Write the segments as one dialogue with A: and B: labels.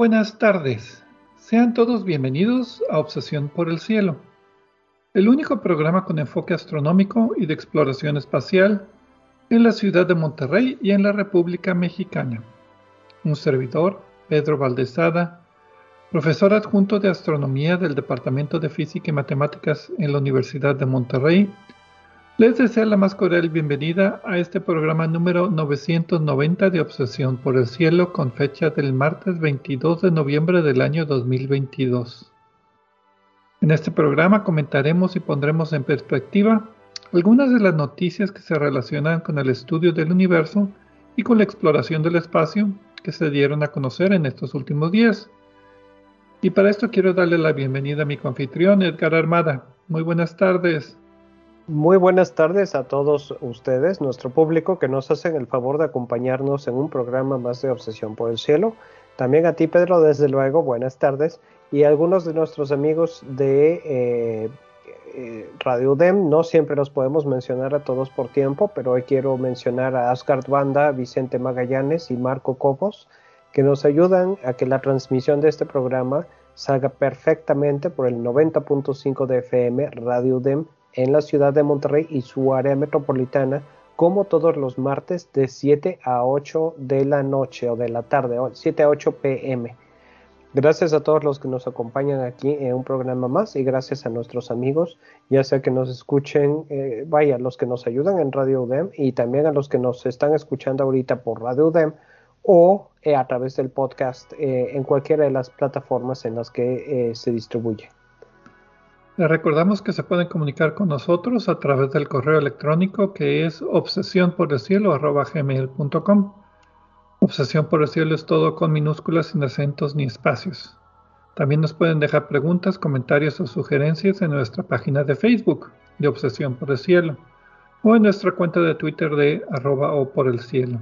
A: buenas tardes. Sean todos bienvenidos a Obsesión por el Cielo, el único programa con enfoque astronómico y de exploración espacial en la ciudad de Monterrey y en la República Mexicana. Un servidor, Pedro Valdezada, profesor adjunto de astronomía del Departamento de Física y Matemáticas en la Universidad de Monterrey, les deseo la más cordial bienvenida a este programa número 990 de Obsesión por el Cielo con fecha del martes 22 de noviembre del año 2022. En este programa comentaremos y pondremos en perspectiva algunas de las noticias que se relacionan con el estudio del universo y con la exploración del espacio que se dieron a conocer en estos últimos días. Y para esto quiero darle la bienvenida a mi confitrión Edgar Armada. Muy buenas tardes.
B: Muy buenas tardes a todos ustedes, nuestro público, que nos hacen el favor de acompañarnos en un programa más de Obsesión por el Cielo. También a ti, Pedro, desde luego, buenas tardes. Y a algunos de nuestros amigos de eh, eh, Radio UDEM, no siempre los podemos mencionar a todos por tiempo, pero hoy quiero mencionar a Asgard Banda, Vicente Magallanes y Marco Cobos, que nos ayudan a que la transmisión de este programa salga perfectamente por el 90.5 de FM Radio UDEM en la ciudad de Monterrey y su área metropolitana, como todos los martes de 7 a 8 de la noche o de la tarde, 7 a 8 pm. Gracias a todos los que nos acompañan aquí en un programa más y gracias a nuestros amigos, ya sea que nos escuchen, eh, vaya, los que nos ayudan en Radio UDEM y también a los que nos están escuchando ahorita por Radio UDEM o eh, a través del podcast eh, en cualquiera de las plataformas en las que se distribuye.
A: Les recordamos que se pueden comunicar con nosotros a través del correo electrónico que es obsesión por Obsesión por el cielo es todo con minúsculas sin acentos ni espacios. También nos pueden dejar preguntas, comentarios o sugerencias en nuestra página de Facebook de Obsesión por el Cielo o en nuestra cuenta de Twitter de arroba o por el cielo.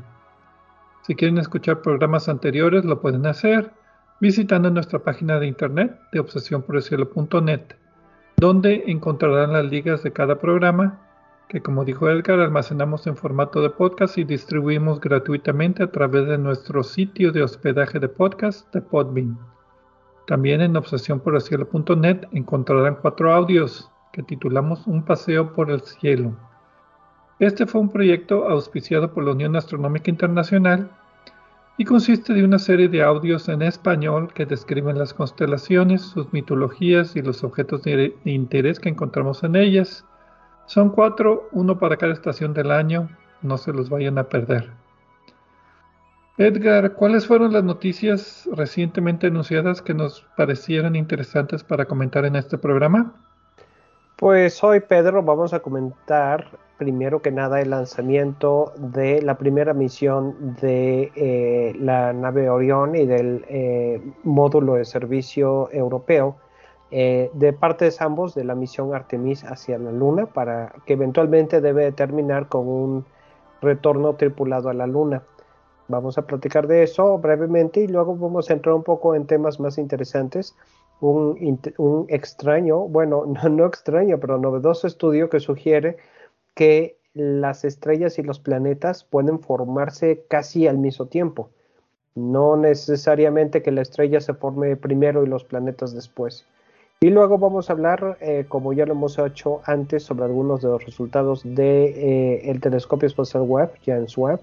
A: Si quieren escuchar programas anteriores lo pueden hacer visitando nuestra página de internet de obsesiónporelcielo.net donde encontrarán las ligas de cada programa que como dijo Edgar almacenamos en formato de podcast y distribuimos gratuitamente a través de nuestro sitio de hospedaje de podcast de Podbean. También en obsesiónporelcielo.net encontrarán cuatro audios que titulamos Un paseo por el cielo. Este fue un proyecto auspiciado por la Unión Astronómica Internacional y consiste de una serie de audios en español que describen las constelaciones, sus mitologías y los objetos de interés que encontramos en ellas. Son cuatro, uno para cada estación del año, no se los vayan a perder. Edgar, ¿cuáles fueron las noticias recientemente anunciadas que nos parecieron interesantes para comentar en este programa?
B: Pues hoy, Pedro, vamos a comentar primero que nada el lanzamiento de la primera misión de eh, la nave Orión y del eh, módulo de servicio europeo eh, de ambos de la misión Artemis hacia la Luna para que eventualmente debe terminar con un retorno tripulado a la Luna. Vamos a platicar de eso brevemente y luego vamos a entrar un poco en temas más interesantes. Un, extraño, bueno, no, no extraño, pero novedoso estudio que sugiere que las estrellas y los planetas pueden formarse casi al mismo tiempo. No necesariamente que la estrella se forme primero y los planetas después. Y luego vamos a hablar, eh, como ya lo hemos hecho antes, sobre algunos de los resultados del de, eh, telescopio espacial Webb, James Webb.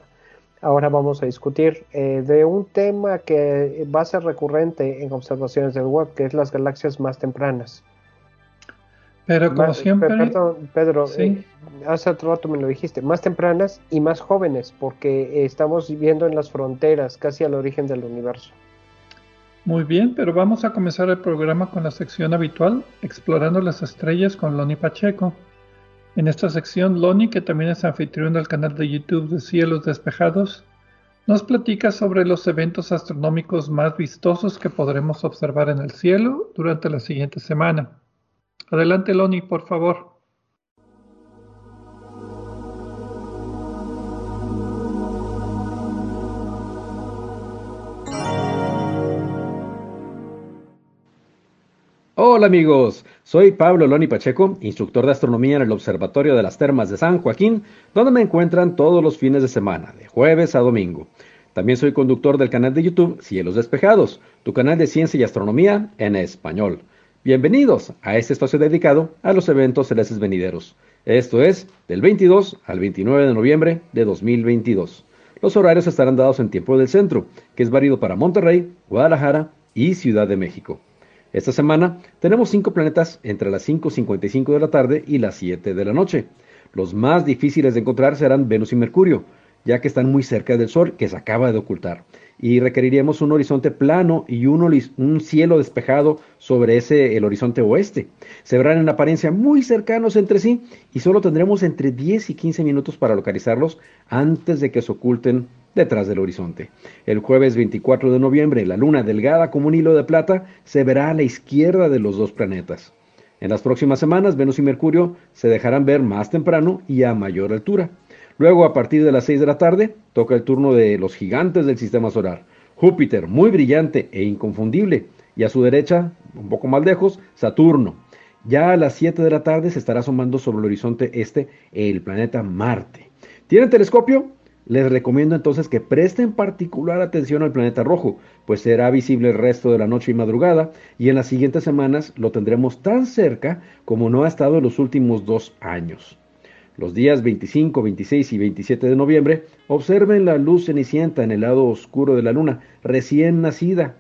B: Ahora vamos a discutir eh, de un tema que va a ser recurrente en observaciones del Webb, que es las galaxias más tempranas.
A: Pero como siempre.
B: Perdón, Pedro, ¿sí? Eh, hace otro rato me lo dijiste, más tempranas y más jóvenes, porque estamos viviendo en las fronteras, casi al origen del universo.
A: Muy bien, pero vamos a comenzar el programa con la sección habitual, explorando las estrellas con Loni Pacheco. En esta sección, Loni, que también es anfitrión del canal de YouTube de Cielos Despejados, nos platica sobre los eventos astronómicos más vistosos que podremos observar en el cielo durante la siguiente semana. Adelante, Loni, por favor.
C: Hola amigos, soy Pablo Loni Pacheco, instructor de astronomía en el Observatorio de las Termas de San Joaquín, donde me encuentran todos los fines de semana, de jueves a domingo. También soy conductor del canal de YouTube Cielos Despejados, tu canal de ciencia y astronomía en español. Bienvenidos a este espacio dedicado a los eventos celestes venideros. Esto es del 22 al 29 de noviembre de 2022. Los horarios estarán dados en tiempo del centro, que es válido para Monterrey, Guadalajara y Ciudad de México. Esta semana tenemos cinco planetas entre las 5.55 de la tarde y las 7 de la noche. Los más difíciles de encontrar serán Venus y Mercurio, ya que están muy cerca del Sol, que se acaba de ocultar. Y requeriríamos un horizonte plano y un, cielo despejado sobre ese el horizonte oeste. Se verán en apariencia muy cercanos entre sí y solo tendremos entre 10 y 15 minutos para localizarlos antes de que se oculten detrás del horizonte. El jueves 24 de noviembre, la luna delgada como un hilo de plata se verá a la izquierda de los dos planetas. En las próximas semanas, Venus y Mercurio se dejarán ver más temprano y a mayor altura. Luego, a partir de las 6 de la tarde, toca el turno de los gigantes del sistema solar. Júpiter, muy brillante e inconfundible, y a su derecha, un poco más lejos, Saturno. Ya a las 7 de la tarde se estará asomando sobre el horizonte este el planeta Marte. ¿Tienen telescopio? Les recomiendo entonces que presten particular atención al planeta rojo, pues será visible el resto de la noche y madrugada, y en las siguientes semanas lo tendremos tan cerca como no ha estado en los últimos dos años. Los días 25, 26 y 27 de noviembre, observen la luz cenicienta en el lado oscuro de la luna, recién nacida,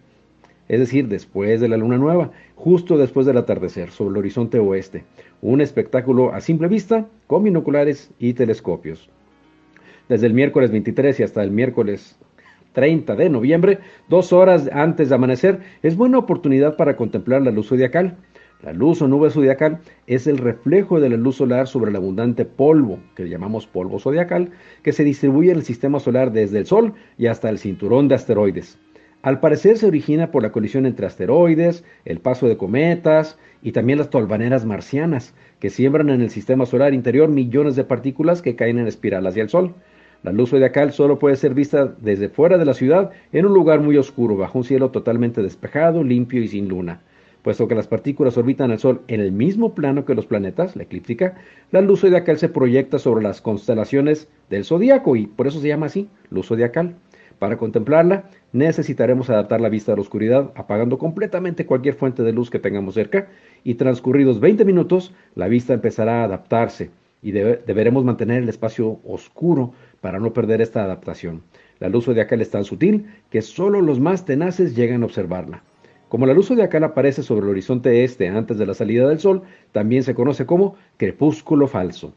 C: es decir, después de la luna nueva, justo después del atardecer, sobre el horizonte oeste. Un espectáculo a simple vista, con binoculares y telescopios desde el miércoles 23 y hasta el miércoles 30 de noviembre, dos horas antes de amanecer, es buena oportunidad para contemplar la luz zodiacal. La luz o nube zodiacal es el reflejo de la luz solar sobre el abundante polvo, que llamamos polvo zodiacal, que se distribuye en el sistema solar desde el Sol y hasta el cinturón de asteroides. Al parecer se origina por la colisión entre asteroides, el paso de cometas y también las tolvaneras marcianas, que siembran en el sistema solar interior millones de partículas que caen en espiral hacia el Sol. La luz zodiacal solo puede ser vista desde fuera de la ciudad en un lugar muy oscuro, bajo un cielo totalmente despejado, limpio y sin luna. Puesto que las partículas orbitan al Sol en el mismo plano que los planetas, la eclíptica, la luz zodiacal se proyecta sobre las constelaciones del zodiaco y por eso se llama así, luz zodiacal. Para contemplarla, necesitaremos adaptar la vista a la oscuridad, apagando completamente cualquier fuente de luz que tengamos cerca, y transcurridos 20 minutos, la vista empezará a adaptarse y deberemos mantener el espacio oscuro para no perder esta adaptación. La luz zodiacal es tan sutil que solo los más tenaces llegan a observarla. Como la luz zodiacal aparece sobre el horizonte este antes de la salida del sol, también se conoce como crepúsculo falso.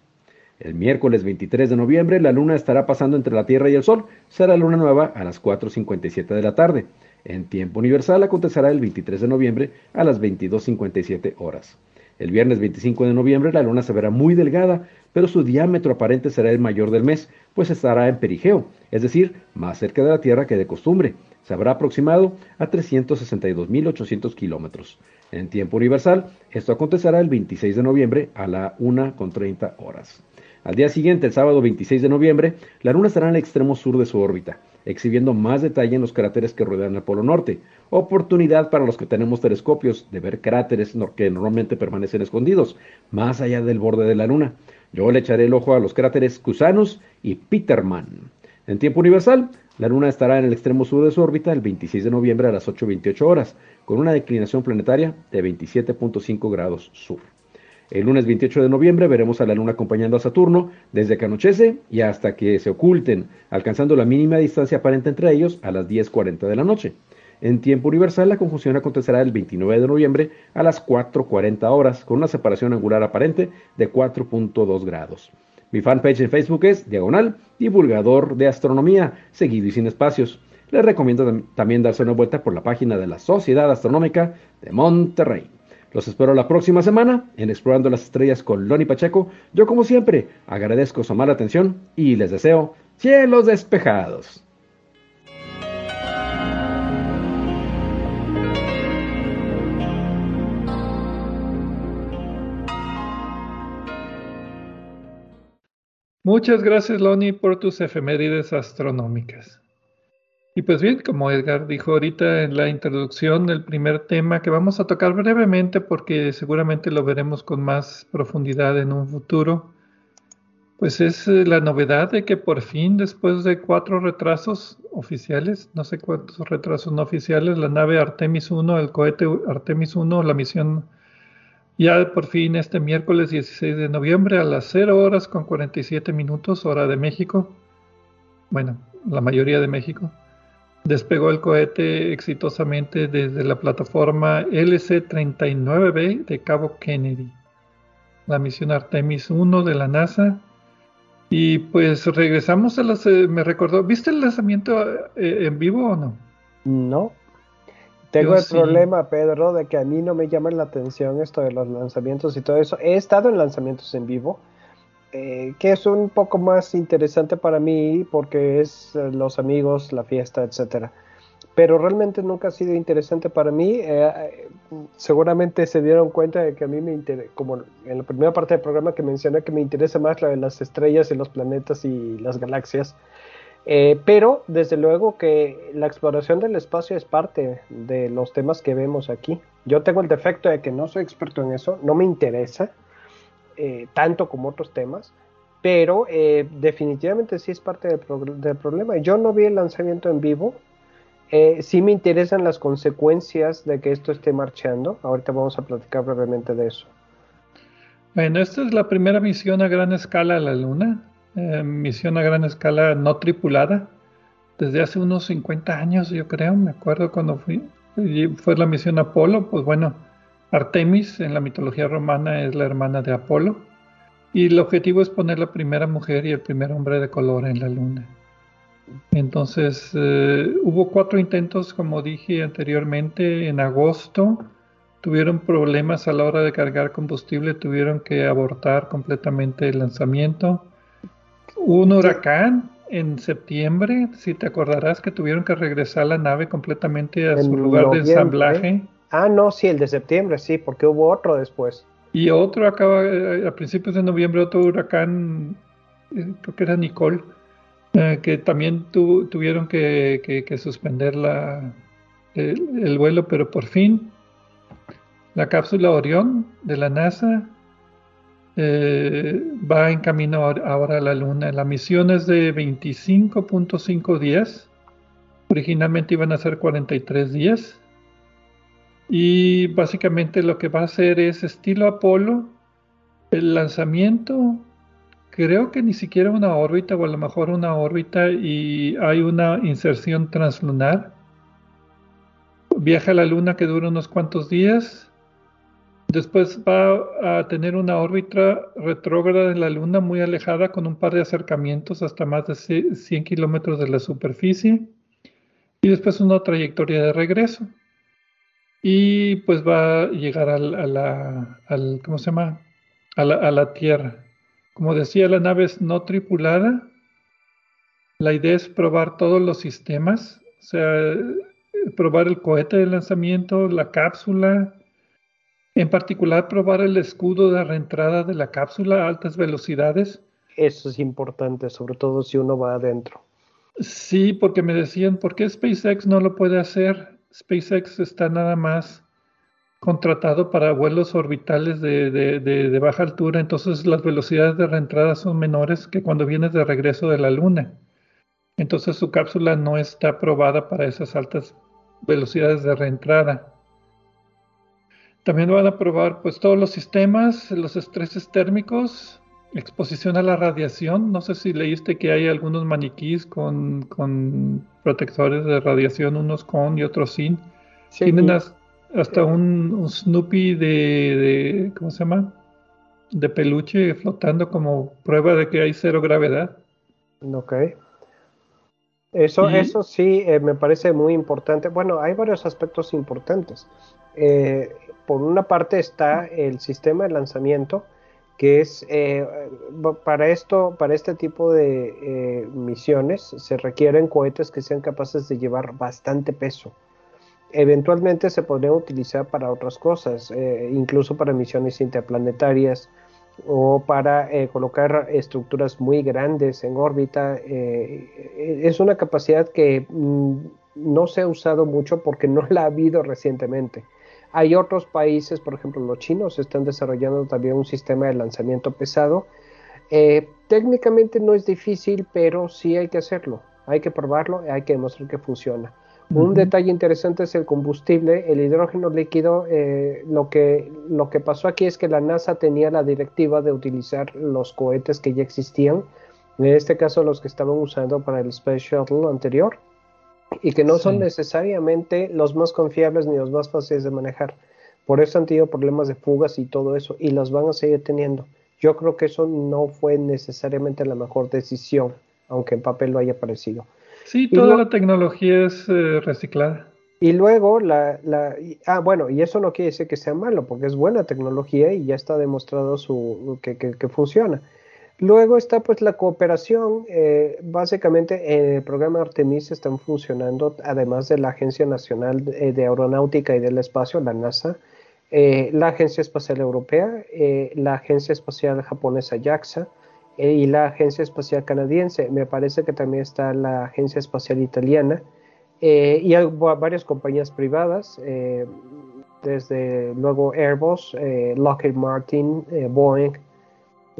C: El miércoles 23 de noviembre la luna estará pasando entre la Tierra y el Sol. Será luna nueva a las 4.57 de la tarde. En tiempo universal acontecerá el 23 de noviembre a las 22.57 horas. El viernes 25 de noviembre la luna se verá muy delgada, pero su diámetro aparente será el mayor del mes, pues estará en perigeo, es decir, más cerca de la Tierra que de costumbre. Se habrá aproximado a 362.800 kilómetros. En tiempo universal, esto acontecerá el 26 de noviembre a la 1.30 horas. Al día siguiente, el sábado 26 de noviembre, la Luna estará en el extremo sur de su órbita, exhibiendo más detalle en los cráteres que rodean el Polo Norte. Oportunidad para los que tenemos telescopios de ver cráteres que normalmente permanecen escondidos, más allá del borde de la Luna. Yo le echaré el ojo a los cráteres Cusanus y Peterman. En tiempo universal, la Luna estará en el extremo sur de su órbita el 26 de noviembre a las 8.28 horas, con una declinación planetaria de 27.5 grados sur. El lunes 28 de noviembre veremos a la Luna acompañando a Saturno desde que anochece y hasta que se oculten, alcanzando la mínima distancia aparente entre ellos a las 10.40 de la noche. En tiempo universal, la conjunción acontecerá el 29 de noviembre a las 4.40 horas, con una separación angular aparente de 4.2 grados. Mi fanpage en Facebook es Diagonal Divulgador de Astronomía, seguido y sin espacios. Les recomiendo también darse una vuelta por la página de la Sociedad Astronómica de Monterrey. Los espero la próxima semana en Explorando las Estrellas con Loni Pacheco. Yo como siempre agradezco su mala atención y les deseo cielos despejados.
A: Muchas gracias, Loni, por tus efemérides astronómicas. Y pues bien, como Edgar dijo ahorita en la introducción, el primer tema que vamos a tocar brevemente, porque seguramente lo veremos con más profundidad en un futuro, pues es eh, la novedad de que por fin, después de cuatro retrasos oficiales, no sé cuántos retrasos no oficiales, la nave Artemis 1, el cohete Artemis 1, la misión ya por fin este miércoles 16 de noviembre a las 0 horas con 47 minutos, hora de México, bueno, la mayoría de México, despegó el cohete exitosamente desde la plataforma LC-39B de Cabo Kennedy, la misión Artemis 1 de la NASA. Y pues regresamos a las... Eh, me recordó, ¿viste el lanzamiento eh, en vivo o no?
B: No. Tengo el problema, Pedro, de que a mí no me llama la atención esto de los lanzamientos y todo eso. He estado en lanzamientos en vivo, eh, que es un poco más interesante para mí porque es eh, los amigos, la fiesta, etcétera. Pero realmente nunca ha sido interesante para mí. Eh, seguramente se dieron cuenta de que a mí me interesa, como en la primera parte del programa que mencioné, que me interesa más la de las estrellas y los planetas y las galaxias. Eh, pero desde luego que la exploración del espacio es parte de los temas que vemos aquí. Yo tengo el defecto de que no soy experto en eso, no me interesa eh, tanto como otros temas, pero eh, definitivamente sí es parte del, problema. Yo no vi el lanzamiento en vivo, sí me interesan las consecuencias de que esto esté marchando. Ahorita vamos a platicar brevemente de eso.
A: Bueno, esta es la primera misión a gran escala a la Luna. Eh, misión a gran escala no tripulada desde hace unos 50 años, yo creo. Me acuerdo cuando fui, fue la misión Apolo, pues bueno, Artemis en la mitología romana es la hermana de Apolo. Y el objetivo es poner la primera mujer y el primer hombre de color en la luna. Entonces, eh, hubo cuatro intentos, como dije anteriormente, en agosto. Tuvieron problemas a la hora de cargar combustible, tuvieron que abortar completamente el lanzamiento un huracán en septiembre, si te acordarás que tuvieron que regresar la nave completamente a su lugar de ensamblaje.
B: Ah, no, sí, el de septiembre, sí, porque hubo otro después.
A: Y otro acaba, eh, a principios de noviembre, otro huracán, eh, creo que era Nicole, eh, que también tuvieron que, suspender la, el, vuelo, pero por fin la cápsula Orión de la NASA eh, va en camino ahora a la Luna. La misión es de 25.5 días. Originalmente iban a ser 43 días. Y básicamente lo que va a hacer es estilo Apolo. El lanzamiento, creo que ni siquiera una órbita o a lo mejor una órbita y hay una inserción translunar. Viaja a la Luna que dura unos cuantos días Después va a tener una órbita retrógrada en la Luna muy alejada con un par de acercamientos hasta más de 100 kilómetros de la superficie y después una trayectoria de regreso. Y pues va a llegar a la, al, ¿cómo se llama? A la, a la Tierra. Como decía, la nave es no tripulada. La idea es probar todos los sistemas, o sea, probar el cohete de lanzamiento, la cápsula, en particular, probar el escudo de reentrada de la cápsula a altas velocidades.
B: Eso es importante, sobre todo si uno va adentro.
A: Sí, porque me decían, ¿por qué SpaceX no lo puede hacer? SpaceX está nada más contratado para vuelos orbitales de, baja altura, entonces las velocidades de reentrada son menores que cuando vienes de regreso de la Luna. Entonces su cápsula no está aprobada para esas altas velocidades de reentrada. También van a probar pues todos los sistemas, los estreses térmicos, exposición a la radiación. No sé si leíste que hay algunos maniquís con, protectores de radiación, unos con y otros sin. Tienen hasta un, Snoopy de, ¿cómo se llama? De peluche flotando como prueba de que hay cero gravedad.
B: Ok. Eso, eso sí eh, me parece muy importante. Bueno, hay varios aspectos importantes. Eh, por una parte está el sistema de lanzamiento, que es eh, para esto, para este tipo de eh, misiones se requieren cohetes que sean capaces de llevar bastante peso. Eventualmente se podrían utilizar para otras cosas, eh, incluso para misiones interplanetarias o para colocar estructuras muy grandes en órbita. es una capacidad que mm, no se ha usado mucho porque no la ha habido recientemente. Hay otros países, por ejemplo los chinos, están desarrollando también un sistema de lanzamiento pesado. Eh, técnicamente no es difícil, pero sí hay que hacerlo. Hay que probarlo, y hay que demostrar que funciona. Un detalle interesante es el combustible, el hidrógeno líquido. Eh, lo, que, lo que pasó aquí es que la NASA tenía la directiva de utilizar los cohetes que ya existían, en este caso los que estaban usando para el Space Shuttle anterior, y que no son necesariamente los más confiables ni los más fáciles de manejar. Por eso han tenido problemas de fugas y todo eso, y los van a seguir teniendo. Yo creo que eso no fue necesariamente la mejor decisión, aunque en papel lo haya parecido.
A: Sí, toda la tecnología es eh, reciclada.
B: Y luego, la, la, ah, bueno, y eso no quiere decir que sea malo, porque es buena tecnología y ya está demostrado su, que, que, que funciona. Luego está pues la cooperación, eh, básicamente en el programa Artemis están funcionando, además de la Agencia Nacional de, Aeronáutica y del Espacio, la NASA, eh, la Agencia Espacial Europea, eh, la Agencia Espacial Japonesa JAXA y la Agencia Espacial Canadiense. Me parece que también está la Agencia Espacial Italiana y hay varias compañías privadas, desde luego Airbus, Lockheed Martin, Boeing,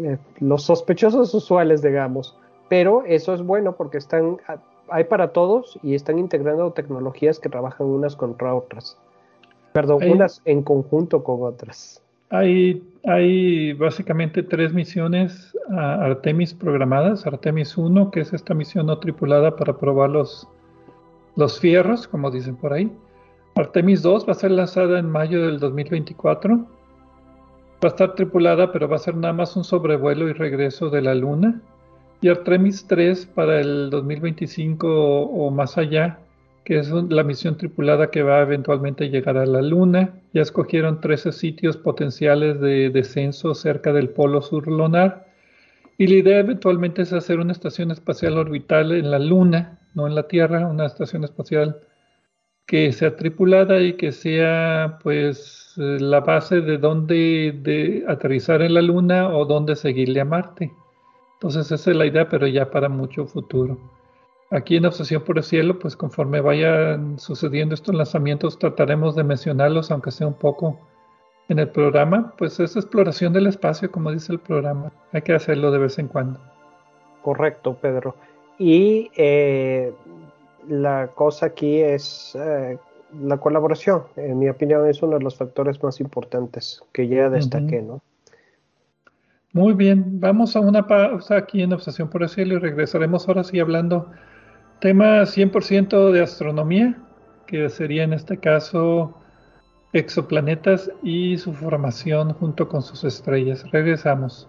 B: eh, los sospechosos usuales, digamos. Pero eso es bueno porque están, hay para todos y están integrando tecnologías que trabajan unas contra otras. Perdón, unas en conjunto con otras.
A: Hay, hay básicamente tres misiones a Artemis programadas. Artemis 1, que es esta misión no tripulada para probar los, los fierros, como dicen por ahí. Artemis 2 va a ser lanzada en mayo del 2024 Va a estar tripulada, pero va a ser nada más un sobrevuelo y regreso de la Luna. Y Artemis 3 para el 2025 o, más allá, que es la misión tripulada que va a eventualmente llegar a la Luna. Ya escogieron 13 sitios potenciales de descenso cerca del polo sur lunar. Y la idea eventualmente es hacer una estación espacial orbital en la Luna, no en la Tierra, una estación espacial que sea tripulada y que sea pues la base de dónde de aterrizar en la Luna o dónde seguirle a Marte. Entonces esa es la idea, pero ya para mucho futuro. Aquí en Obsesión por el Cielo, pues conforme vayan sucediendo estos lanzamientos, trataremos de mencionarlos, aunque sea un poco en el programa. Pues es exploración del espacio, como dice el programa. Hay que hacerlo de vez en cuando.
B: Correcto, Pedro. Y eh, la cosa aquí es eh, la colaboración, en mi opinión, es uno de los factores más importantes que ya destaqué, ¿no?
A: Muy bien, vamos a una pausa aquí en Obsesión por el Cielo y regresaremos ahora sí hablando tema 100% de astronomía, que sería en este caso exoplanetas y su formación junto con sus estrellas. Regresamos.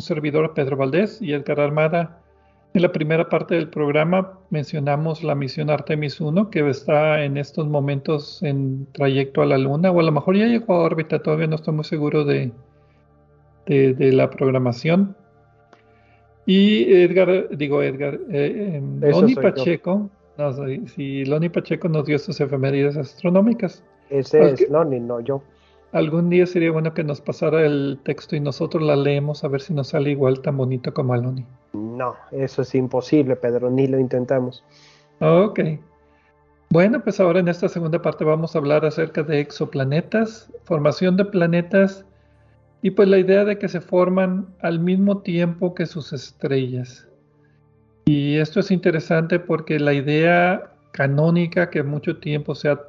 A: Un servidor Pedro Valdés y Edgar Armada. En la primera parte del programa mencionamos la misión Artemis 1 que está en estos momentos en trayecto a la Luna o a lo mejor ya llegó a órbita, todavía no estoy muy seguro de, de, la programación. Y Edgar, digo Edgar, eh, Loni Pacheco, no, si Loni Pacheco nos dio sus efemérides astronómicas.
B: Ese es Loni, no yo.
A: Algún día sería bueno que nos pasara el texto y nosotros la leemos a ver si nos sale igual tan bonito como a Loni.
B: No, eso es imposible, Pedro, ni lo intentamos.
A: Ok. Bueno, pues ahora en esta segunda parte vamos a hablar acerca de exoplanetas, formación de planetas y pues la idea de que se forman al mismo tiempo que sus estrellas. Y esto es interesante porque la idea canónica que mucho tiempo se ha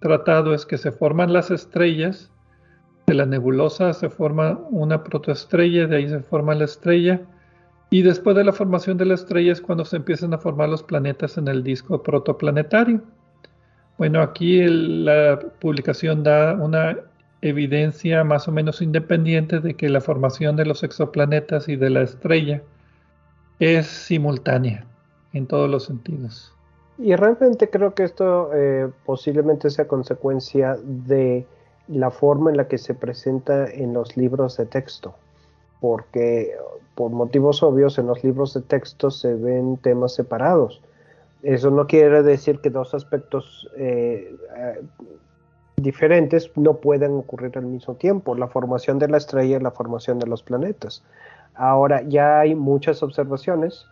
A: tratado es que se forman las estrellas, de la nebulosa se forma una protoestrella, de ahí se forma la estrella, y después de la formación de la estrella es cuando se empiezan a formar los planetas en el disco protoplanetario. Bueno, aquí la publicación da una evidencia más o menos independiente de que la formación de los exoplanetas y de la estrella es simultánea en todos los sentidos.
B: Y realmente creo que esto eh, posiblemente sea consecuencia de la forma en la que se presenta en los libros de texto, porque por motivos obvios en los libros de texto se ven temas separados. Eso no quiere decir que dos aspectos eh, eh, diferentes no puedan ocurrir al mismo tiempo, la formación de la estrella y la formación de los planetas. Ahora ya hay muchas observaciones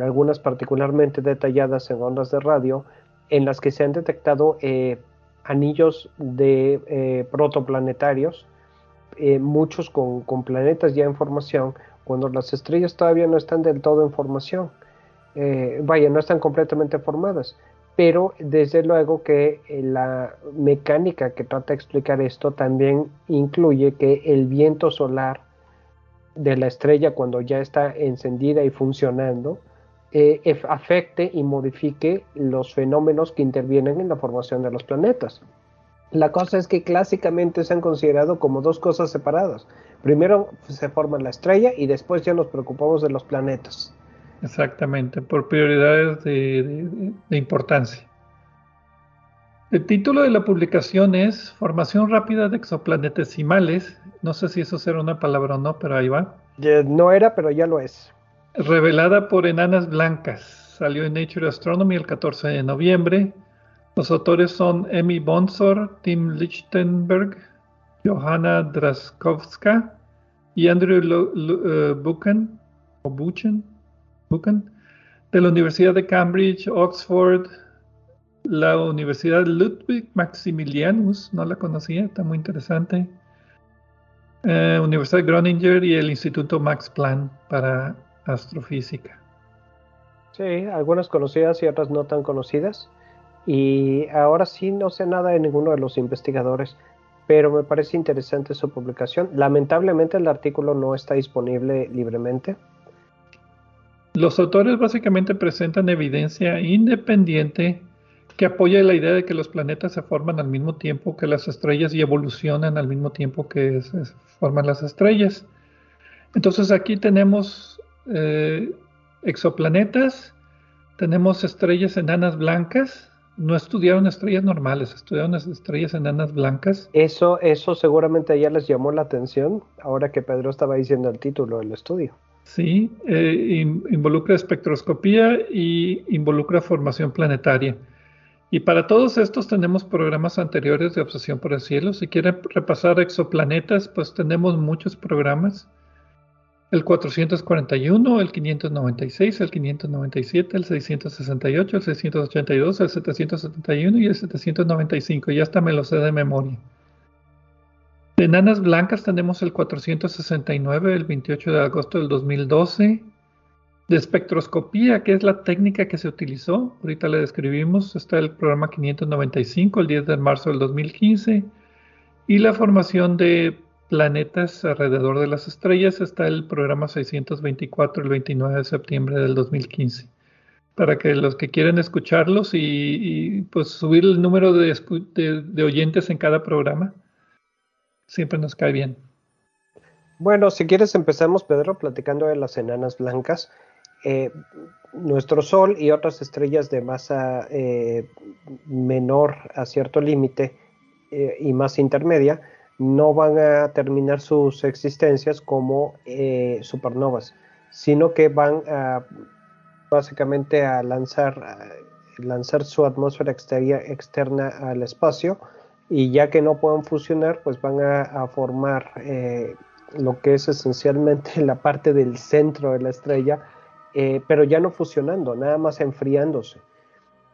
B: algunas particularmente detalladas en ondas de radio, en las que se han detectado eh, anillos de eh, protoplanetarios, eh, muchos con, planetas ya en formación, cuando las estrellas todavía no están del todo en formación. vaya, no están completamente formadas, pero desde luego que la mecánica que trata de explicar esto también incluye que el viento solar de la estrella cuando ya está encendida y funcionando, eh, afecte y modifique los fenómenos que intervienen en la formación de los planetas. La cosa es que clásicamente se han considerado como dos cosas separadas. Primero se forma la estrella y después ya nos preocupamos de los planetas.
A: Exactamente, por prioridades de, de importancia. El título de la publicación es Formación rápida de exoplanetesimales. No sé si eso será una palabra o no, pero ahí va.
B: No era, pero ya lo es
A: revelada por Enanas Blancas. Salió en Nature Astronomy el 14 de noviembre. Los autores son Emmy Bonsor, Tim Lichtenberg, Johanna Draskowska y Andrew eh, Buchan, o Buchan, Buchan, de la Universidad de Cambridge, Oxford, la Universidad Ludwig Maximilianus, no la conocía, está muy interesante. Eh, Universidad Groninger y el Instituto Max Planck para astrofísica.
B: Sí, algunas conocidas y otras no tan conocidas. Y ahora sí no sé nada de ninguno de los investigadores, pero me parece interesante su publicación. Lamentablemente el artículo no está disponible libremente.
A: Los autores básicamente presentan evidencia independiente que apoya la idea de que los planetas se forman al mismo tiempo que las estrellas y evolucionan al mismo tiempo que se forman las estrellas. Entonces aquí tenemos eh, exoplanetas, tenemos estrellas enanas blancas. No estudiaron estrellas normales, estudiaron estrellas enanas blancas.
B: Eso, eso seguramente ya les llamó la atención ahora que Pedro estaba diciendo el título del estudio.
A: Sí, eh, involucra espectroscopía y involucra formación planetaria. Y para todos estos tenemos programas anteriores de Obsesión por el Cielo. Si quieren repasar exoplanetas, pues tenemos muchos programas el 441, el 596, el 597, el 668, el 682, el 771 y el 795. Ya hasta me lo sé de memoria. De enanas blancas tenemos el 469, el 28 de agosto del 2012. De espectroscopía, que es la técnica que se utilizó, ahorita le describimos, está el programa 595, el 10 de marzo del 2015. Y la formación de planetas alrededor de las estrellas está el programa 624 el 29 de septiembre del 2015. Para que los que quieren escucharlos y, pues subir el número de, de, oyentes en cada programa, siempre nos cae bien.
B: Bueno, si quieres empezamos, Pedro, platicando de las enanas blancas. Eh, nuestro Sol y otras estrellas de masa eh, menor a cierto límite eh, y más intermedia no van a terminar sus existencias como eh, supernovas, sino que van a básicamente a lanzar, lanzar su atmósfera externa al espacio y ya que no puedan fusionar, pues van a, formar eh, lo que es esencialmente la parte del centro de la estrella, eh, pero ya no fusionando, nada más enfriándose.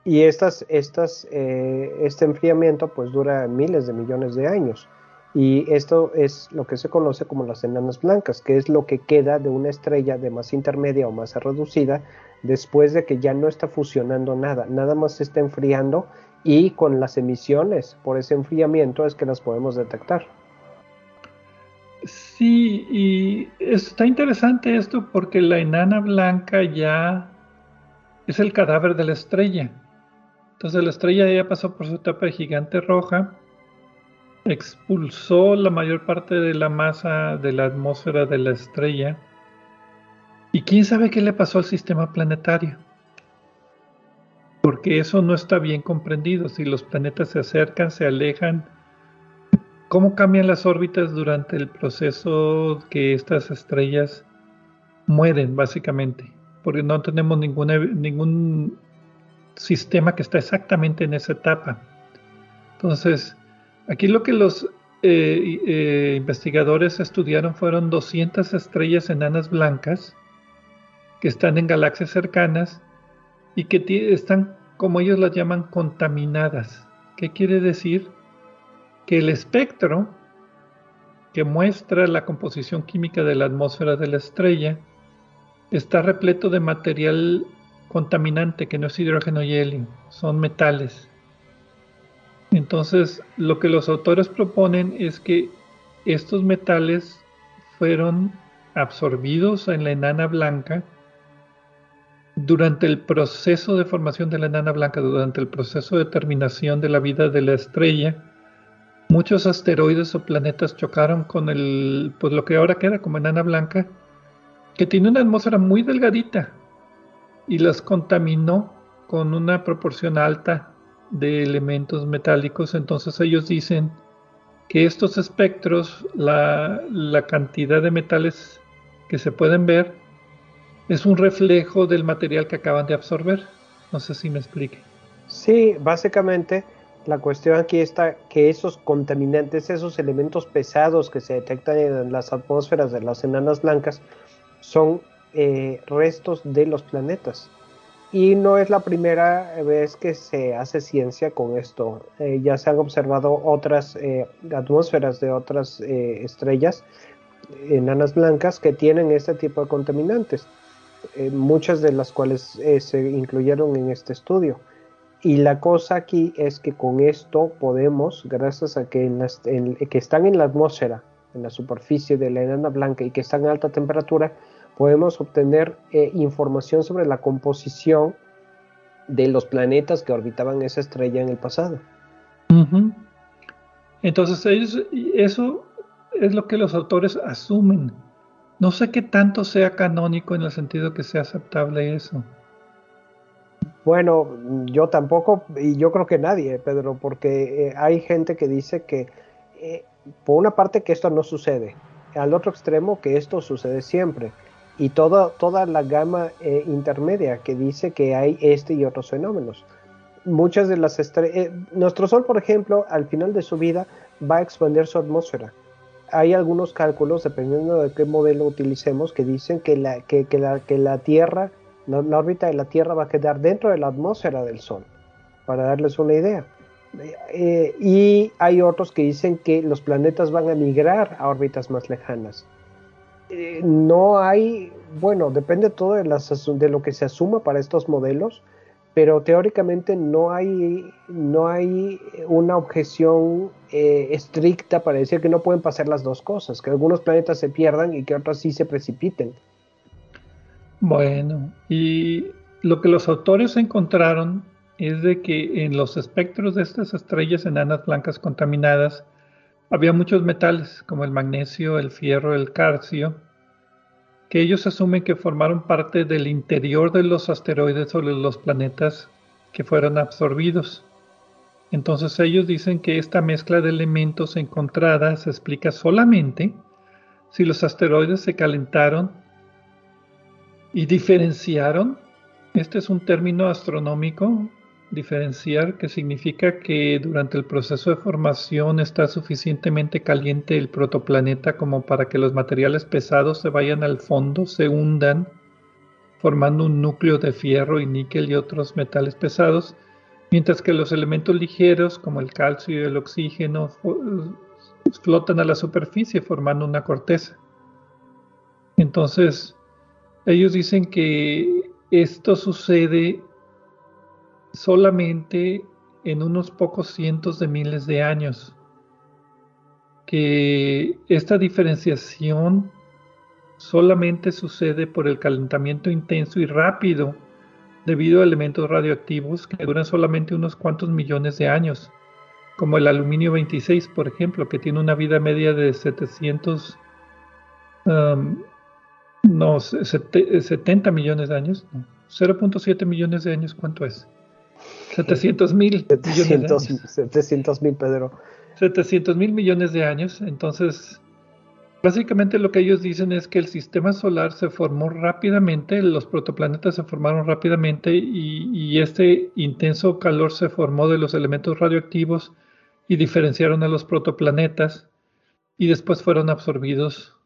B: Y estas, estas, este enfriamiento pues dura miles de millones de años. Y esto es lo que se conoce como las enanas blancas, que es lo que queda de una estrella de masa intermedia o masa reducida después de que ya no está fusionando nada, nada más se está enfriando y con las emisiones por ese enfriamiento es que las podemos detectar.
A: Sí, y está interesante esto porque la enana blanca ya es el cadáver de la estrella. Entonces la estrella ya pasó por su etapa de gigante roja expulsó la mayor parte de la masa de la atmósfera de la estrella. ¿Y quién sabe qué le pasó al sistema planetario? Porque eso no está bien comprendido. Si los planetas se acercan, se alejan, ¿cómo cambian las órbitas durante el proceso que estas estrellas mueren, básicamente? Porque no tenemos ninguna, ningún sistema que está exactamente en esa etapa. Entonces, Aquí lo que los eh, eh, investigadores estudiaron fueron 200 estrellas enanas blancas que están en galaxias cercanas y que están, como ellos las llaman, contaminadas. ¿Qué quiere decir? Que el espectro que muestra la composición química de la atmósfera de la estrella está repleto de material contaminante que no es hidrógeno y helio, son metales. Entonces, lo que los autores proponen es que estos metales fueron absorbidos en la enana blanca durante el proceso de formación de la enana blanca, durante el proceso de terminación de la vida de la estrella, muchos asteroides o planetas chocaron con el, pues lo que ahora queda como enana blanca, que tiene una atmósfera muy delgadita y las contaminó con una proporción alta de elementos metálicos, entonces ellos dicen que estos espectros, la, cantidad de metales que se pueden ver, es un reflejo del material que acaban de absorber. No sé si me explique.
B: Sí, básicamente la cuestión aquí está que esos contaminantes, esos elementos pesados que se detectan en las atmósferas de las enanas blancas, son eh, restos de los planetas. Y no es la primera vez que se hace ciencia con esto. Eh, ya se han observado otras eh, atmósferas de otras eh, estrellas enanas blancas que tienen este tipo de contaminantes, muchas de las cuales se incluyeron en este estudio. Y la cosa aquí es que con esto podemos, gracias a que, que están en la atmósfera, en la superficie de la enana blanca y que están a alta temperatura, podemos obtener eh, información sobre la composición de los planetas que orbitaban esa estrella en el pasado.
A: Entonces eso es lo que los autores asumen. No sé qué tanto sea canónico en el sentido que sea aceptable eso.
B: Bueno, yo tampoco, y yo creo que nadie, Pedro, porque eh, hay gente que dice que, eh, por una parte, que esto no sucede, al otro extremo, que esto sucede siempre y toda, toda la gama eh, intermedia que dice que hay este y otros fenómenos. Muchas de las estrellas, eh, nuestro Sol, por ejemplo, al final de su vida va a expandir su atmósfera. Hay algunos cálculos, dependiendo de qué modelo utilicemos, que dicen que la, que, la, que la Tierra, la, órbita de la Tierra va a quedar dentro de la atmósfera del Sol, para darles una idea. Eh, y hay otros que dicen que los planetas van a migrar a órbitas más lejanas. Eh, no hay, bueno, depende todo de, de, lo que se asuma para estos modelos, pero teóricamente no hay, no hay una objeción eh, estricta para decir que no pueden pasar las dos cosas, que algunos planetas se pierdan y que otros sí se precipiten.
A: Bueno, y lo que los autores encontraron es de que en los espectros de estas estrellas enanas blancas contaminadas había muchos metales como el magnesio, el fierro, el calcio, que ellos asumen que formaron parte del interior de los asteroides o de los planetas que fueron absorbidos. Entonces ellos dicen que esta mezcla de elementos encontrada se explica solamente si los asteroides se calentaron y diferenciaron. Este es un término astronómico diferenciar que significa que durante el proceso de formación está suficientemente caliente el protoplaneta como para que los materiales pesados se vayan al fondo, se hundan, formando un núcleo de fierro y níquel y otros metales pesados, mientras que los elementos ligeros como el calcio y el oxígeno flotan a la superficie formando una corteza. Entonces, ellos dicen que esto sucede solamente en unos pocos cientos de miles de años. Que esta diferenciación solamente sucede por el calentamiento intenso y rápido debido a elementos radioactivos que duran solamente unos cuantos millones de años, como el aluminio 26, por ejemplo, que tiene una vida media de 700, um, no, 70 millones de años, 0.7 millones de años, ¿cuánto es? 700 mil
B: 700 mil, Pedro.
A: 700 mil millones de años. Entonces, básicamente lo que ellos dicen es que el sistema solar se formó rápidamente, los protoplanetas se formaron rápidamente y, y este intenso calor se formó de los elementos radioactivos y diferenciaron a los protoplanetas y después fueron absorbidos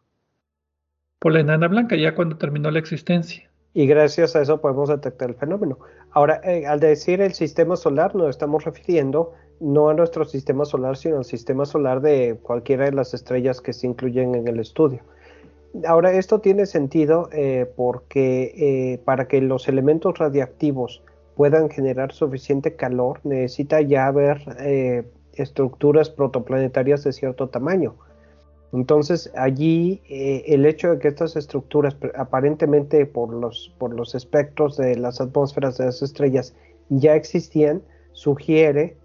A: por la enana blanca ya cuando terminó la existencia
B: y gracias a eso podemos detectar el fenómeno. Ahora, eh, al decir el sistema solar, nos estamos refiriendo no a nuestro sistema solar, sino al sistema solar de cualquiera de las estrellas que se incluyen en el estudio. Ahora, esto tiene sentido eh, porque eh, para que los elementos radiactivos puedan generar suficiente calor, necesita ya haber estructuras protoplanetarias de cierto tamaño. Entonces allí eh, el hecho de que estas estructuras aparentemente por los, por los espectros de las atmósferas de las estrellas ya existían, sugiere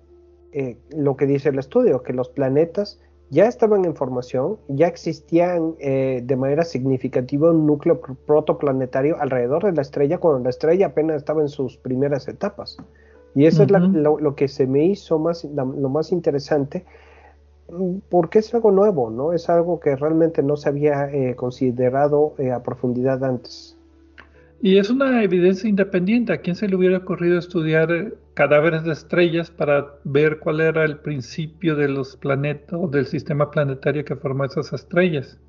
B: eh, lo que dice el estudio, que los planetas ya estaban en formación, ya existían eh, de manera significativa un núcleo protoplanetario alrededor de la estrella cuando la estrella apenas estaba en sus primeras etapas. Y eso es lo, que se me hizo más, lo más interesante porque es algo nuevo, ¿no? Es algo que realmente no se había eh, considerado eh, a profundidad antes.
A: Y es una evidencia independiente. ¿A quién se le hubiera ocurrido estudiar eh, cadáveres de estrellas para ver cuál era el principio de los planetas o del sistema planetario que formó esas estrellas?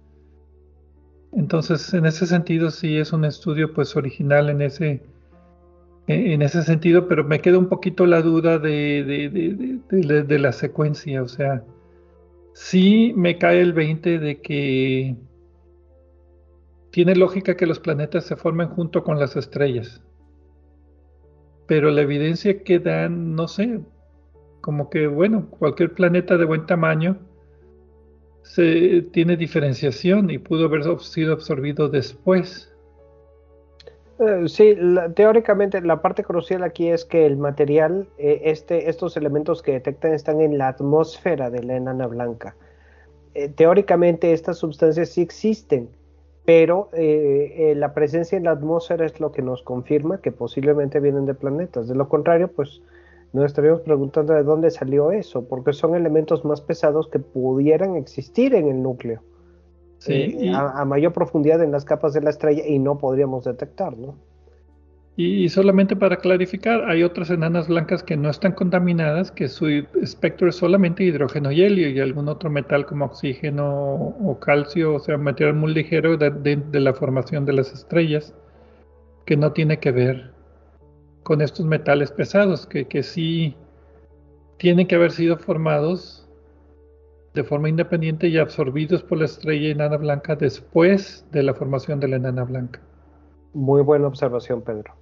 A: Entonces, en ese sentido, sí es un estudio pues original en ese, en ese sentido, pero me queda un poquito la duda de, de la secuencia, o sea, sí me cae el 20 de que tiene lógica que los planetas se formen junto con las estrellas. Pero la evidencia que dan, no sé, como que, bueno, cualquier planeta de buen tamaño se, tiene diferenciación y pudo haber sido absorbido después.
B: Eh, sí, teóricamente la parte crucial aquí es que el material, eh, este, estos elementos que detectan están en la atmósfera de la enana blanca. Eh, teóricamente estas sustancias sí existen, pero la presencia en la atmósfera es lo que nos confirma que posiblemente vienen de planetas. De lo contrario, pues nos estaríamos preguntando de dónde salió eso, porque son elementos más pesados que pudieran existir en el núcleo. Eh, a, mayor profundidad en las capas de la estrella y no podríamos detectar, ¿no?
A: Y, solamente para clarificar, hay otras enanas blancas que no están contaminadas, que su espectro es solamente hidrógeno y helio y algún otro metal como oxígeno o calcio, o sea, material muy ligero de, la formación de las estrellas, que no tiene que ver con estos metales pesados, que, que sí tienen que haber sido formados de forma independiente y absorbidos por la estrella enana blanca después de la formación de la enana blanca.
B: Muy buena observación, Pedro.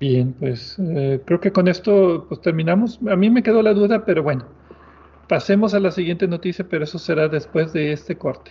A: Bien, pues eh, creo que con esto pues terminamos. A mí me quedó la duda, pero bueno, pasemos a la siguiente noticia, pero eso será después de este corte.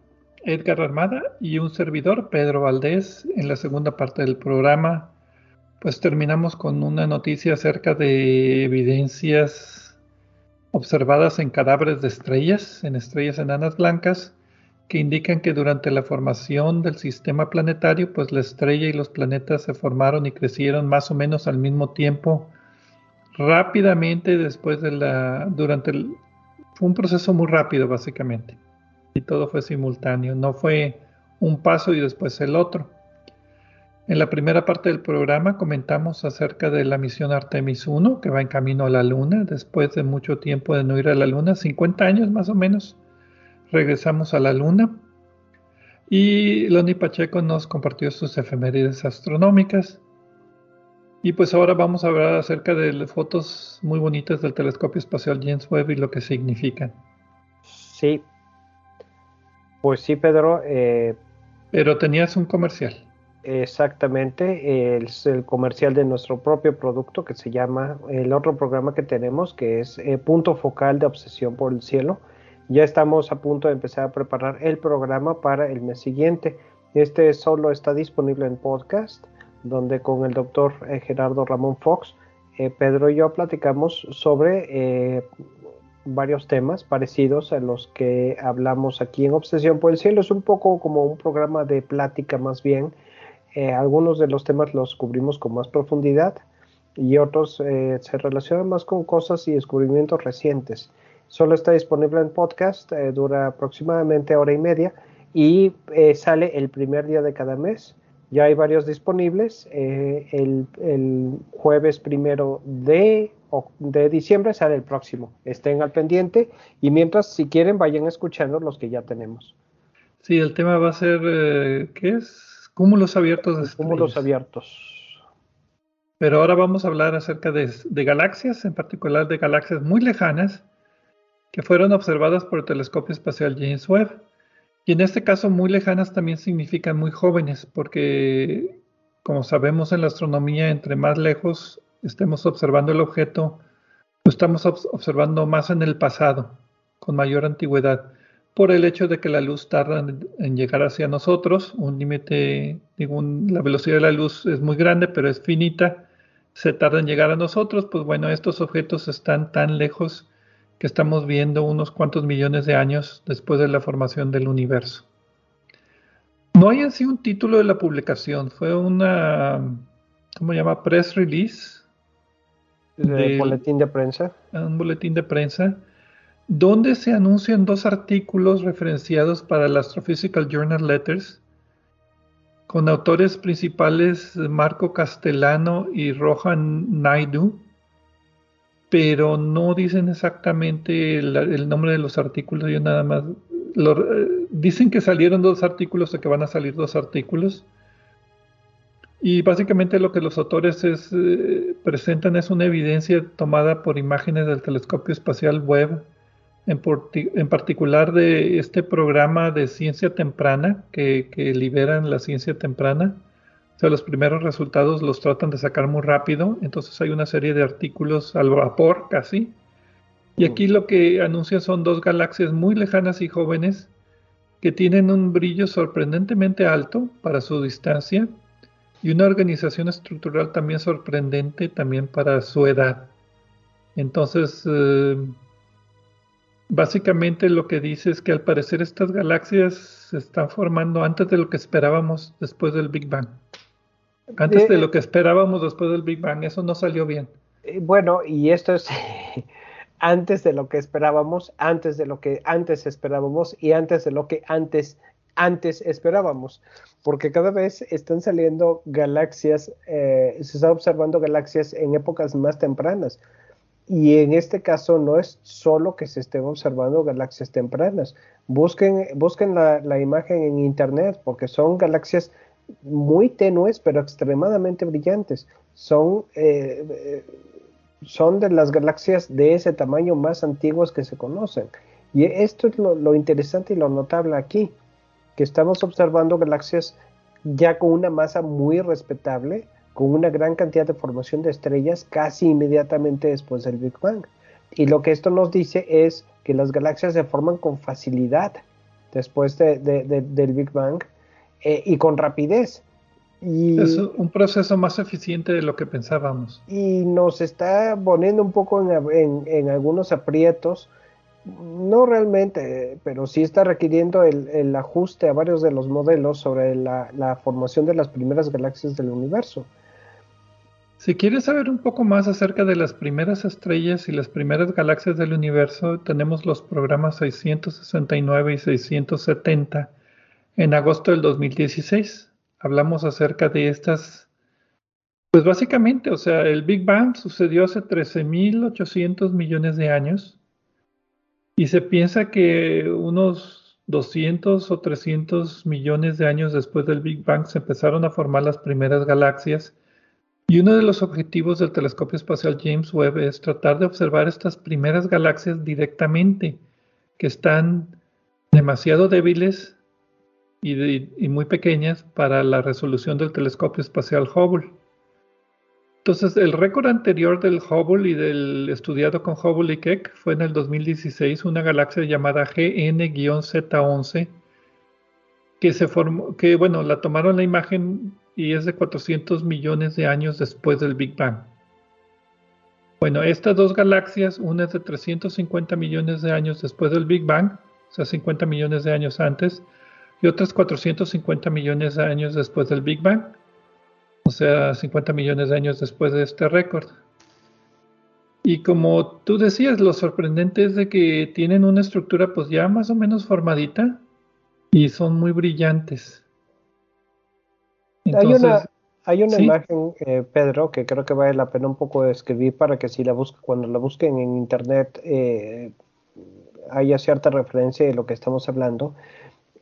A: Edgar Armada y un servidor, Pedro Valdés, en la segunda parte del programa. Pues terminamos con una noticia acerca de evidencias observadas en cadáveres de estrellas, en estrellas enanas blancas, que indican que durante la formación del sistema planetario, pues la estrella y los planetas se formaron y crecieron más o menos al mismo tiempo, rápidamente después de la, durante el, fue un proceso muy rápido básicamente y todo fue simultáneo, no fue un paso y después el otro. En la primera parte del programa comentamos acerca de la misión Artemis 1 que va en camino a la Luna después de mucho tiempo de no ir a la Luna, 50 años más o menos. Regresamos a la Luna y Loni Pacheco nos compartió sus efemérides astronómicas. Y pues ahora vamos a hablar acerca de fotos muy bonitas del telescopio espacial James Webb y lo que significan.
B: Sí, pues sí, Pedro.
A: Eh, Pero tenías un comercial.
B: Exactamente, es el comercial de nuestro propio producto que se llama, el otro programa que tenemos, que es eh, Punto Focal de Obsesión por el Cielo. Ya estamos a punto de empezar a preparar el programa para el mes siguiente. Este solo está disponible en podcast, donde con el doctor eh, Gerardo Ramón Fox, Pedro y yo platicamos sobre varios temas parecidos a los que hablamos aquí en Obsesión por el Cielo. Es un poco como un programa de plática más bien. Eh, algunos de los temas los cubrimos con más profundidad y otros eh, se relacionan más con cosas y descubrimientos recientes. Solo está disponible en podcast, eh, dura aproximadamente hora y media y sale el primer día de cada mes. Ya hay varios disponibles. el, el jueves primero de de diciembre sale el próximo. Estén al pendiente y mientras, si quieren, vayan escuchando los que ya tenemos.
A: Sí, el tema va a ser, eh, ¿qué es? Cúmulos abiertos
B: de Cúmulos abiertos.
A: Pero ahora vamos a hablar acerca de, de, galaxias, en particular de galaxias muy lejanas, que fueron observadas por el telescopio espacial James Webb. Y en este caso, muy lejanas también significan muy jóvenes, porque, como sabemos en la astronomía, entre más lejos estemos observando el objeto, lo estamos observando más en el pasado, con mayor antigüedad, por el hecho de que la luz tarda en, llegar hacia nosotros, un límite, la velocidad de la luz es muy grande, pero es finita, se tarda en llegar a nosotros, pues bueno, estos objetos están tan lejos que estamos viendo unos cuantos millones de años después de la formación del universo. No hay así un título de la publicación, fue una, ¿cómo se llama? Press release.
B: De boletín de prensa.
A: Un boletín de prensa, donde se anuncian dos artículos referenciados para el Astrophysical Journal Letters, con autores principales Marco Castellano y Rohan Naidu, pero no dicen exactamente el, nombre de los artículos, yo nada más eh, dicen que salieron dos artículos o que van a salir dos artículos. Y básicamente lo que los autores eh, presentan es una evidencia tomada por imágenes del telescopio espacial Webb, en, particular de este programa de ciencia temprana que, liberan la ciencia temprana sea, los primeros resultados los tratan de sacar muy rápido, entonces hay una serie de artículos al vapor casi. Y aquí lo que anuncia son dos galaxias muy lejanas y jóvenes que tienen un brillo sorprendentemente alto para su distancia y una organización estructural también sorprendente también para su edad. Entonces, eh, básicamente lo que dice es que al parecer estas galaxias se están formando antes de lo que esperábamos después del Big Bang. Antes de lo que esperábamos después del Big Bang, eso no salió bien.
B: Eh, bueno, y esto es antes de lo que esperábamos, antes de lo que antes esperábamos y antes de lo que antes antes esperábamos, porque cada vez están saliendo galaxias, eh, se están observando galaxias en épocas más tempranas. Y en este caso no es solo que se estén observando galaxias tempranas. Busquen, busquen la, la imagen en internet porque son galaxias muy tenues, pero extremadamente brillantes. Son, eh, son de las galaxias de ese tamaño más antiguas que se conocen. Y esto es lo, interesante y lo notable aquí, que estamos observando galaxias ya con una masa muy respetable, con una gran cantidad de formación de estrellas casi inmediatamente después del Big Bang. Y lo que esto nos dice es que las galaxias se forman con facilidad después del Big Bang eh, y con rapidez. Y,
A: es un proceso más eficiente de lo que pensábamos.
B: Y nos está poniendo un poco en, algunos aprietos, no realmente, pero sí está requiriendo el, ajuste a varios de los modelos sobre la, formación de las primeras galaxias del universo.
A: Si quieres saber un poco más acerca de las primeras estrellas y las primeras galaxias del universo, tenemos los programas 669 y 670 en agosto del 2016. Hablamos acerca de estas, pues básicamente, o sea, el Big Bang sucedió hace 13.800 millones de años y se piensa que unos 200 o 300 millones de años después del Big Bang se empezaron a formar las primeras galaxias. Y uno de los objetivos del telescopio espacial James Webb es tratar de observar estas primeras galaxias directamente, que están demasiado débiles y, muy pequeñas para la resolución del telescopio espacial Hubble. Entonces, el récord anterior del Hubble y del estudiado con Hubble y Keck fue en el 2016 una galaxia llamada GN-Z11 que se formó, que bueno, la tomaron la imagen y es de 400 millones de años después del Big Bang. Bueno, estas dos galaxias, una es de 350 millones de años después del Big Bang, o sea, 50 millones de años antes, y otras 450 millones de años después del Big Bang, o sea, 50 millones de años después de este récord. Y como tú decías, lo sorprendente es de que tienen una estructura pues ya más o menos formadita y son muy brillantes.
B: hay una, hay una imagen, eh, Pedro, que creo que vale la pena un poco describir para que si la busque, cuando la busquen en internet eh, haya cierta referencia de lo que estamos hablando.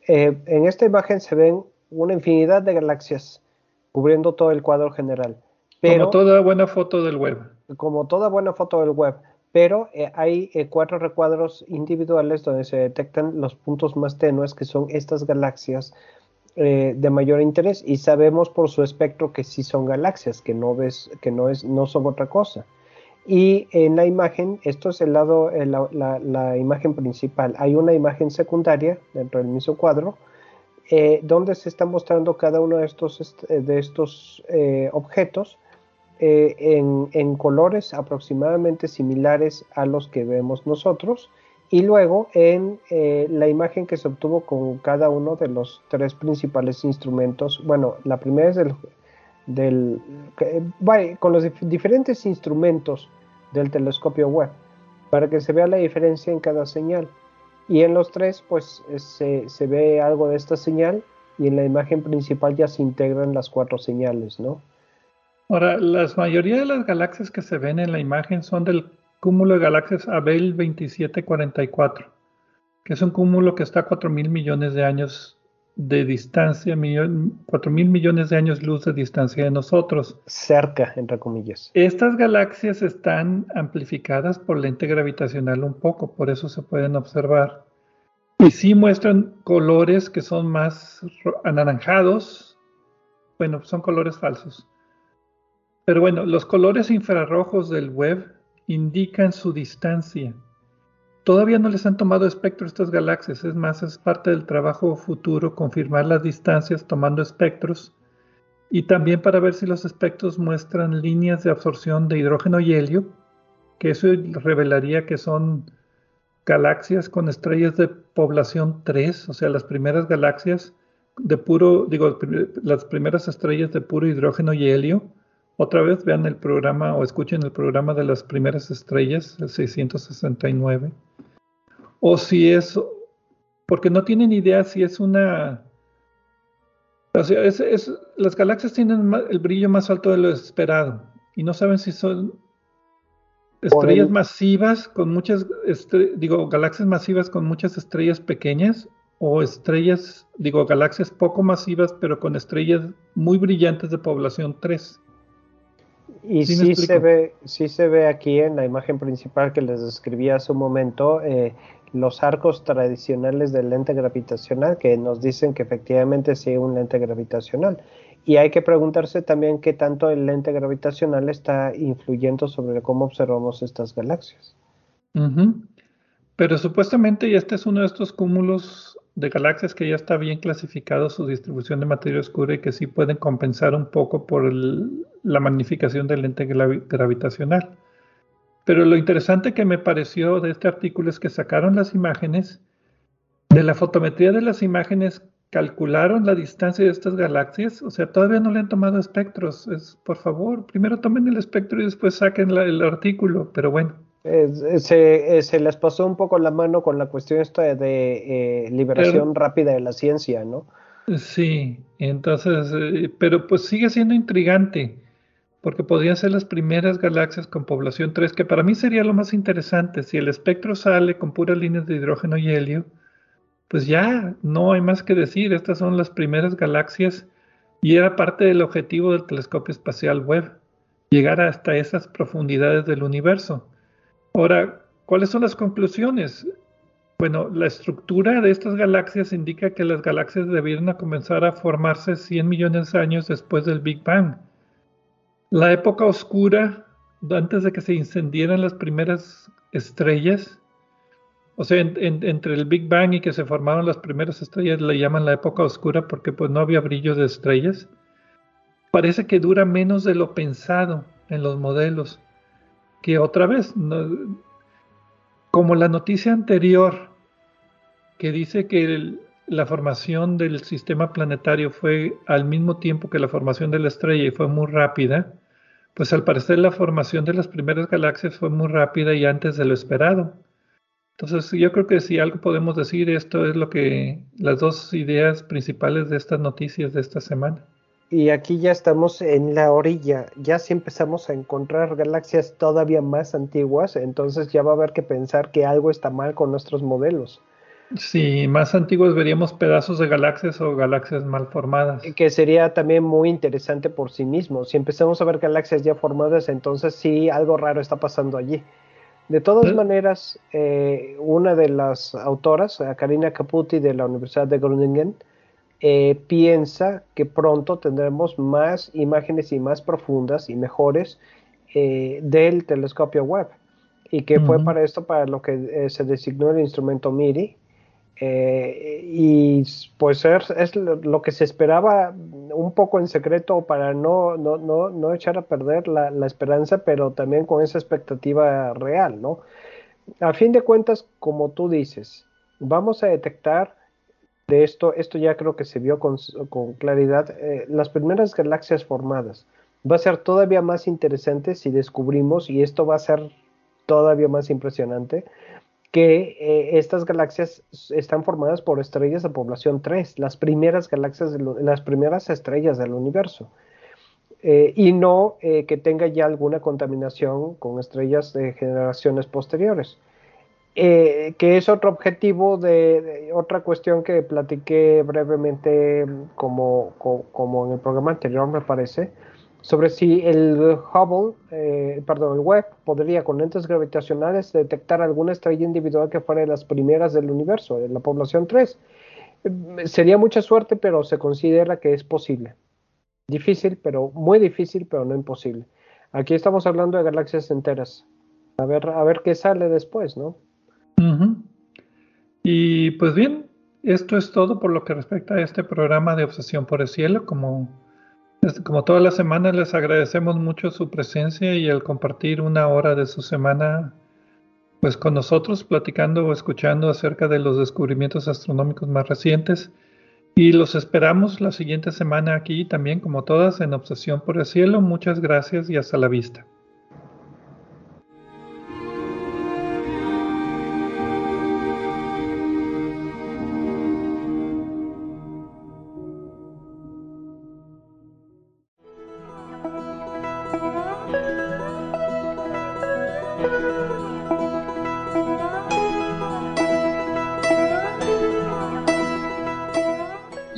B: Eh, en esta imagen se ven una infinidad de galaxias cubriendo todo el cuadro general.
A: como toda buena foto del web.
B: Como toda buena foto del web. Pero eh, hay eh, cuatro recuadros individuales donde se detectan los puntos más tenues, que son estas galaxias de mayor interés. Y sabemos por su espectro que sí son galaxias, que no ves, que no es, no son otra cosa. Y en la imagen, esto es el lado, eh, la, imagen principal. Hay una imagen secundaria dentro del mismo cuadro, eh, donde se está mostrando cada uno de estos, de estos eh, objetos en, colores aproximadamente similares a los que vemos nosotros Y luego en eh, la imagen que se obtuvo con cada uno de los tres principales instrumentos, bueno, la primera es del, del con los diferentes instrumentos del telescopio web, para que se vea la diferencia en cada señal. Y en los tres, pues se, se ve algo de esta señal y en la imagen principal ya se integran las cuatro señales, ¿no?
A: Ahora, la mayoría de las galaxias que se ven en la imagen son del cúmulo de galaxias Abel 2744, que es un cúmulo que está a 4 mil millones de años de distancia, 4 mil millones de años luz de distancia de nosotros.
B: Cerca, entre comillas.
A: Estas galaxias están amplificadas por lente gravitacional un poco, por eso se pueden observar. Y sí muestran colores que son más anaranjados. Bueno, son colores falsos. Pero bueno, los colores infrarrojos del web indican su distancia. Todavía no les han tomado espectro estas galaxias, es más, es parte del trabajo futuro confirmar las distancias tomando espectros y también para ver si los espectros muestran líneas de absorción de hidrógeno y helio, que eso revelaría que son galaxias con estrellas de población 3, o sea, las primeras galaxias de puro, digo, las primeras estrellas de puro hidrógeno y helio, otra vez vean el programa o escuchen el programa de las primeras estrellas, el 669. O si es, porque no tienen idea si es una... O sea, es, las galaxias tienen el brillo más alto de lo esperado y no saben si son estrellas masivas con muchas, digo, galaxias masivas con muchas estrellas pequeñas o estrellas, digo, galaxias poco masivas pero con estrellas muy brillantes de población 3.
B: Y sí, se ve, sí se ve aquí en la imagen principal que les describí hace un momento eh, los arcos tradicionales del lente gravitacional que nos dicen que efectivamente sí un lente gravitacional. Y hay que preguntarse también qué tanto el lente gravitacional está influyendo sobre cómo observamos estas galaxias.
A: Pero supuestamente este es uno de estos cúmulos de galaxias que ya está bien clasificado su distribución de materia oscura y que sí pueden compensar un poco por la magnificación del lente gravitacional. Pero lo interesante que me pareció de este artículo es que sacaron las imágenes, de la fotometría de las imágenes calcularon la distancia de estas galaxias, o sea, todavía no le han tomado espectros. Es, por favor, primero tomen el espectro y después saquen el artículo, pero bueno.
B: se, eh, se, les pasó un poco la mano con la cuestión esta de eh, liberación rápida de la ciencia, ¿no?
A: Sí, entonces, eh, pero pues sigue siendo intrigante porque podrían ser las primeras galaxias con población 3, que para mí sería lo más interesante. Si el espectro sale con puras líneas de hidrógeno y helio, pues ya no hay más que decir, estas son las primeras galaxias y era parte del objetivo del telescopio espacial Webb, llegar hasta esas profundidades del universo. Ahora, ¿cuáles son las conclusiones? Bueno, la estructura de estas galaxias indica que las galaxias debieron comenzar a formarse 100 millones de años después del Big Bang la época oscura, antes de que se incendieran las primeras estrellas, o sea, entre el Big Bang y que se formaron las primeras estrellas, le llaman la época oscura porque pues no había brillo de estrellas. Parece que dura menos de lo pensado en los modelos. Que otra vez, como la noticia anterior, que dice que la formación del sistema planetario fue al mismo tiempo que la formación de la estrella y fue muy rápida, pues al parecer la formación de las primeras galaxias fue muy rápida y antes de lo esperado. Entonces yo creo que si algo podemos decir, esto es lo que las dos ideas principales de estas noticias de esta semana.
B: Y aquí ya estamos en la orilla, ya si empezamos a encontrar galaxias todavía más antiguas, entonces ya va a haber que pensar que algo está mal con nuestros modelos.
A: Sí, más antiguos veríamos pedazos de galaxias o galaxias mal formadas.
B: Que sería también muy interesante por sí mismo. Si empezamos a ver galaxias ya formadas, entonces sí, algo raro está pasando allí. De todas maneras, eh, una de las autoras, eh, Karina Caputi de la Universidad de Groningen, eh, piensa que pronto tendremos más imágenes y más profundas y mejores del telescopio Webb. Y que fue para esto para lo que se designó el instrumento MIRI, eh, y pues es, lo que se esperaba un poco en secreto para no, no, no, echar a perder la, esperanza, pero también con esa expectativa real, ¿no? a fin de cuentas, como tú dices, vamos a detectar de esto, esto ya creo que se vio con, claridad, eh, las primeras galaxias formadas. Va a ser todavía más interesante si descubrimos, y esto va a ser todavía más impresionante, que eh, estas galaxias están formadas por estrellas de población 3, las primeras galaxias, las primeras estrellas del universo. Eh, y no que tenga ya alguna contaminación con estrellas de generaciones posteriores. Eh, que es otro objetivo de, otra cuestión que platiqué brevemente como, como, en el programa anterior me parece, sobre si el Hubble, eh, perdón, el Webb podría con lentes gravitacionales detectar alguna estrella individual que fuera de las primeras del universo, de la población 3. Sería mucha suerte, pero se considera que es posible. Difícil, pero muy difícil, pero no imposible. Aquí estamos hablando de galaxias enteras. A ver, a ver qué sale después, ¿no?
A: Y pues bien, esto es todo por lo que respecta a este programa de Obsesión por el Cielo. Como, como todas las semanas les agradecemos mucho su presencia y el compartir una hora de su semana pues con nosotros platicando o escuchando acerca de los descubrimientos astronómicos más recientes. Y los esperamos la siguiente semana aquí también como todas en Obsesión por el Cielo. Muchas gracias y hasta la vista.